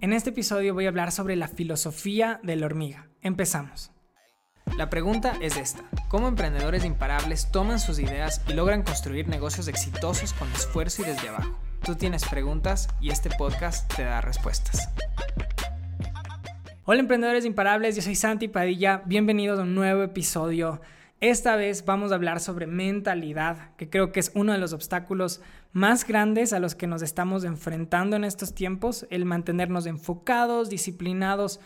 En este episodio voy a hablar sobre la filosofía de la hormiga. Empezamos. La pregunta es esta. ¿Cómo emprendedores imparables toman sus ideas y logran construir negocios exitosos con esfuerzo y desde abajo? Tú tienes preguntas y este podcast te da respuestas. Hola emprendedores imparables, yo soy Santi Padilla, bienvenidos a un nuevo episodio esta vez vamos a hablar sobre mentalidad, que creo que es uno de los obstáculos más grandes a los que nos estamos enfrentando en estos tiempos, el mantenernos enfocados, disciplinados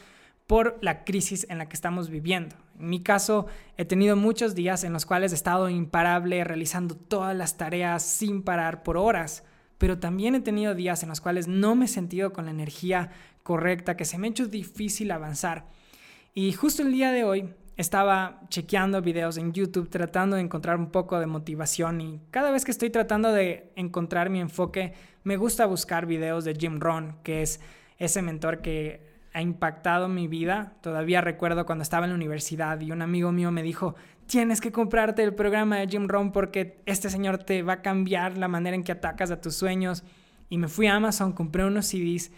por la crisis en la que estamos viviendo. En mi caso, he tenido muchos días en los cuales he estado imparable, realizando todas las tareas sin parar por horas, pero también he tenido días en los cuales no me he sentido con la energía correcta, que se me ha hecho difícil avanzar. Y justo el día de hoy estaba chequeando videos en YouTube tratando de encontrar un poco de motivación y cada vez que estoy tratando de encontrar mi enfoque, me gusta buscar videos de Jim Rohn, que es ese mentor que ha impactado mi vida. Todavía recuerdo cuando estaba en la universidad y un amigo mío me dijo, tienes que comprarte el programa de Jim Rohn porque este señor te va a cambiar la manera en que atacas a tus sueños. Y me fui a Amazon, compré unos CDs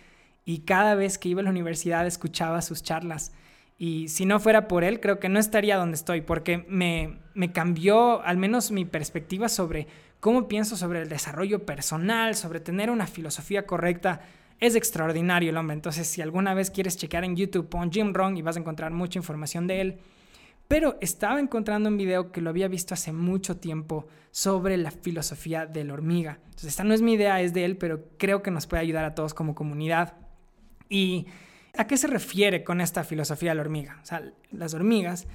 y cada vez que iba a la universidad escuchaba sus charlas. Y si no fuera por él, creo que no estaría donde estoy, porque me, me cambió al menos mi perspectiva sobre cómo pienso sobre el desarrollo personal, sobre tener una filosofía correcta. Es extraordinario el hombre. Entonces, si alguna vez quieres chequear en YouTube, pon Jim Rohn y vas a encontrar mucha información de él. Pero estaba encontrando un video que lo había visto hace mucho tiempo sobre la filosofía de la hormiga. Entonces, esta no es mi idea, es de él, pero creo que nos puede ayudar a todos como comunidad. Y ¿A qué se refiere con esta filosofía de la hormiga? O sea, las hormigas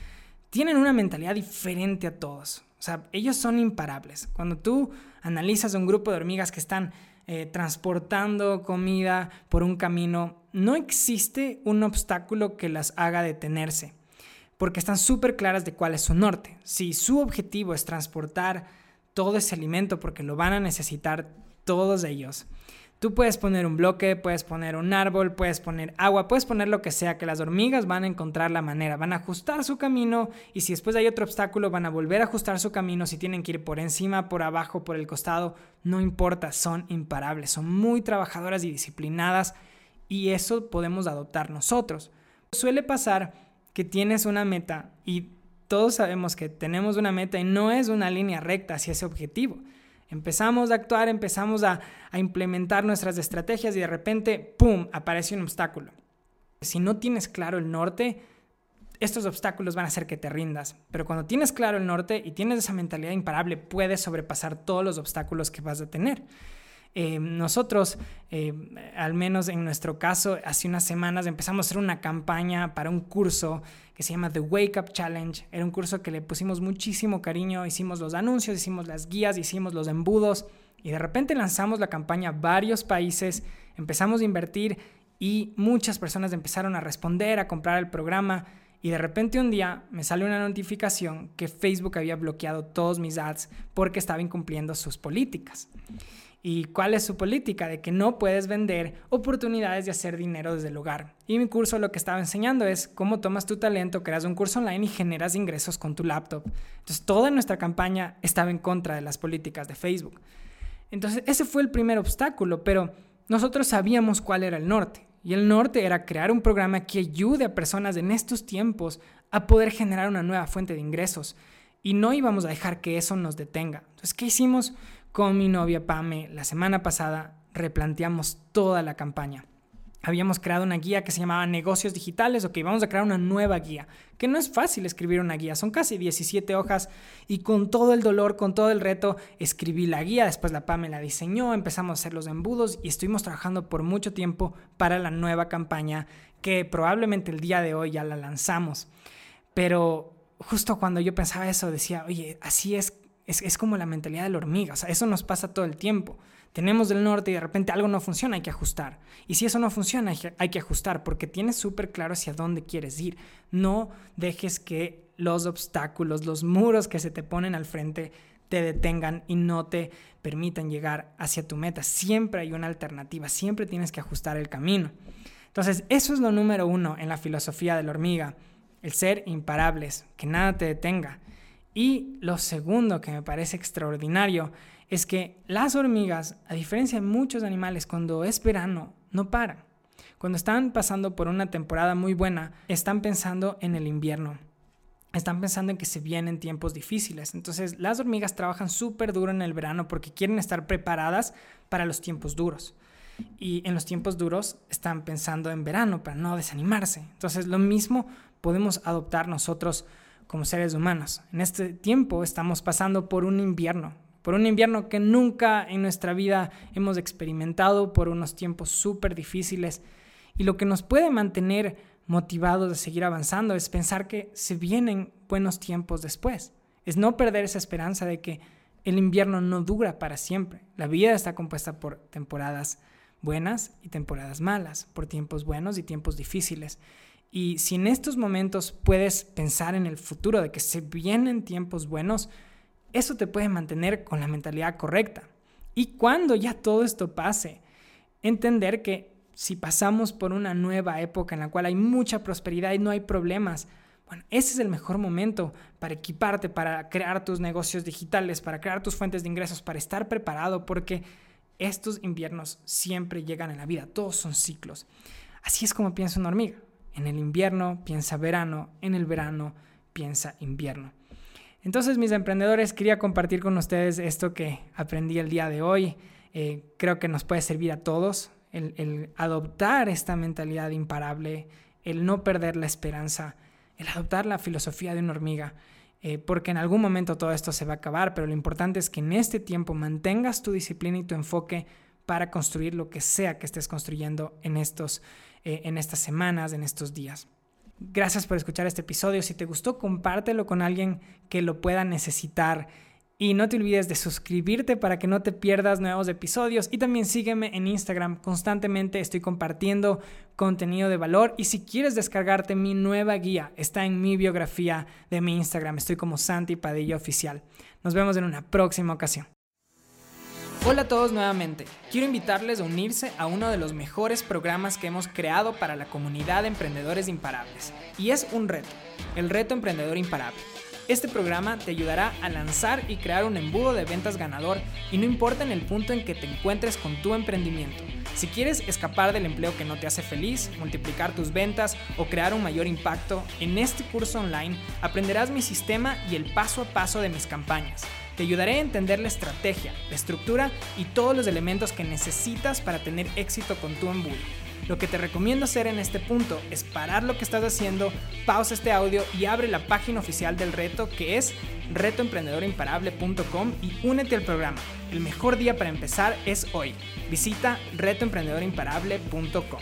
tienen una mentalidad diferente a todos. O sea, ellos son imparables. Cuando tú analizas un grupo de hormigas que están eh, transportando comida por un camino, no existe un obstáculo que las haga detenerse, porque están súper claras de cuál es su norte. Si su objetivo es transportar todo ese alimento, porque lo van a necesitar todos ellos, Tú puedes poner un bloque, puedes poner un árbol, puedes poner agua, puedes poner lo que sea, que las hormigas van a encontrar la manera, van a ajustar su camino y si después hay otro obstáculo van a volver a ajustar su camino, si tienen que ir por encima, por abajo, por el costado, no importa, son imparables, son muy trabajadoras y disciplinadas y eso podemos adoptar nosotros. Suele pasar que tienes una meta y todos sabemos que tenemos una meta y no es una línea recta hacia ese objetivo. Empezamos a actuar, empezamos a, implementar nuestras estrategias y de repente, ¡pum!, aparece un obstáculo. Si no tienes claro el norte, estos obstáculos van a hacer que te rindas. Pero cuando tienes claro el norte y tienes esa mentalidad imparable, puedes sobrepasar todos los obstáculos que vas a tener. Eh, nosotros, eh, al menos en nuestro caso, hace unas semanas empezamos a hacer una campaña para un curso que se llama The Wake Up Challenge. Era un curso que le pusimos muchísimo cariño, hicimos los anuncios, hicimos las guías, hicimos los embudos y de repente lanzamos la campaña a varios países, empezamos a invertir y muchas personas empezaron a responder, a comprar el programa. Y de repente un día me sale una notificación que Facebook había bloqueado todos mis ads porque estaba incumpliendo sus políticas. ¿Y cuál es su política? De que no puedes vender oportunidades de hacer dinero desde el hogar. Y mi curso lo que estaba enseñando es cómo tomas tu talento, creas un curso online y generas ingresos con tu laptop. Entonces toda nuestra campaña estaba en contra de las políticas de Facebook. Entonces ese fue el primer obstáculo, pero nosotros sabíamos cuál era el norte. Y el norte era crear un programa que ayude a personas en estos tiempos a poder generar una nueva fuente de ingresos. Y no íbamos a dejar que eso nos detenga. Entonces, ¿qué hicimos? Con mi novia Pame la semana pasada replanteamos toda la campaña. Habíamos creado una guía que se llamaba Negocios Digitales, ok, vamos a crear una nueva guía, que no es fácil escribir una guía, son casi 17 hojas y con todo el dolor, con todo el reto, escribí la guía, después la Pame la diseñó, empezamos a hacer los embudos y estuvimos trabajando por mucho tiempo para la nueva campaña que probablemente el día de hoy ya la lanzamos. Pero justo cuando yo pensaba eso, decía, oye, así es es, como la mentalidad de la hormiga, o sea, eso nos pasa todo el tiempo. Tenemos del norte y de repente algo no funciona, hay que ajustar. Y si eso no funciona, hay que ajustar porque tienes súper claro hacia dónde quieres ir. No dejes que los obstáculos, los muros que se te ponen al frente te detengan y no te permitan llegar hacia tu meta. Siempre hay una alternativa, siempre tienes que ajustar el camino. Entonces, eso es lo número uno en la filosofía de la hormiga, el ser imparables, que nada te detenga. Y lo segundo que me parece extraordinario es que las hormigas, a diferencia de muchos animales, cuando es verano, no paran. Cuando están pasando por una temporada muy buena, están pensando en el invierno. Están pensando en que se vienen tiempos difíciles. Entonces las hormigas trabajan súper duro en el verano porque quieren estar preparadas para los tiempos duros. Y en los tiempos duros están pensando en verano para no desanimarse. Entonces lo mismo podemos adoptar nosotros como seres humanos. En este tiempo estamos pasando por un invierno, por un invierno que nunca en nuestra vida hemos experimentado, por unos tiempos súper difíciles. Y lo que nos puede mantener motivados de seguir avanzando es pensar que se vienen buenos tiempos después. Es no perder esa esperanza de que el invierno no dura para siempre. La vida está compuesta por temporadas buenas y temporadas malas, por tiempos buenos y tiempos difíciles. Y si en estos momentos puedes pensar en el futuro de que se vienen tiempos buenos, eso te puede mantener con la mentalidad correcta. Y cuando ya todo esto pase, entender que si pasamos por una nueva época en la cual hay mucha prosperidad y no hay problemas, bueno, ese es el mejor momento para equiparte, para crear tus negocios digitales, para crear tus fuentes de ingresos, para estar preparado, porque estos inviernos siempre llegan en la vida, todos son ciclos. Así es como piensa una hormiga. En el invierno piensa verano, en el verano piensa invierno. Entonces, mis emprendedores, quería compartir con ustedes esto que aprendí el día de hoy. Eh, creo que nos puede servir a todos el, adoptar esta mentalidad imparable, el no perder la esperanza, el adoptar la filosofía de una hormiga, eh, porque en algún momento todo esto se va a acabar, pero lo importante es que en este tiempo mantengas tu disciplina y tu enfoque para construir lo que sea que estés construyendo en estos eh, en estas semanas, en estos días. Gracias por escuchar este episodio. Si te gustó, compártelo con alguien que lo pueda necesitar. Y no te olvides de suscribirte para que no te pierdas nuevos episodios. Y también sígueme en Instagram. Constantemente estoy compartiendo contenido de valor. Y si quieres descargarte mi nueva guía, está en mi biografía de mi Instagram. Estoy como Santi Padilla Oficial. Nos vemos en una próxima ocasión. Hola a todos nuevamente. Quiero invitarles a unirse a uno de los mejores programas que hemos creado para la comunidad de emprendedores imparables. Y es un reto, el reto emprendedor imparable. Este programa te ayudará a lanzar y crear un embudo de ventas ganador y no importa en el punto en que te encuentres con tu emprendimiento. Si quieres escapar del empleo que no te hace feliz, multiplicar tus ventas o crear un mayor impacto, en este curso online aprenderás mi sistema y el paso a paso de mis campañas te ayudaré a entender la estrategia, la estructura y todos los elementos que necesitas para tener éxito con tu embudo. Lo que te recomiendo hacer en este punto es parar lo que estás haciendo, pausa este audio y abre la página oficial del reto que es retoemprendedorimparable.com y únete al programa. El mejor día para empezar es hoy. Visita retoemprendedorimparable.com.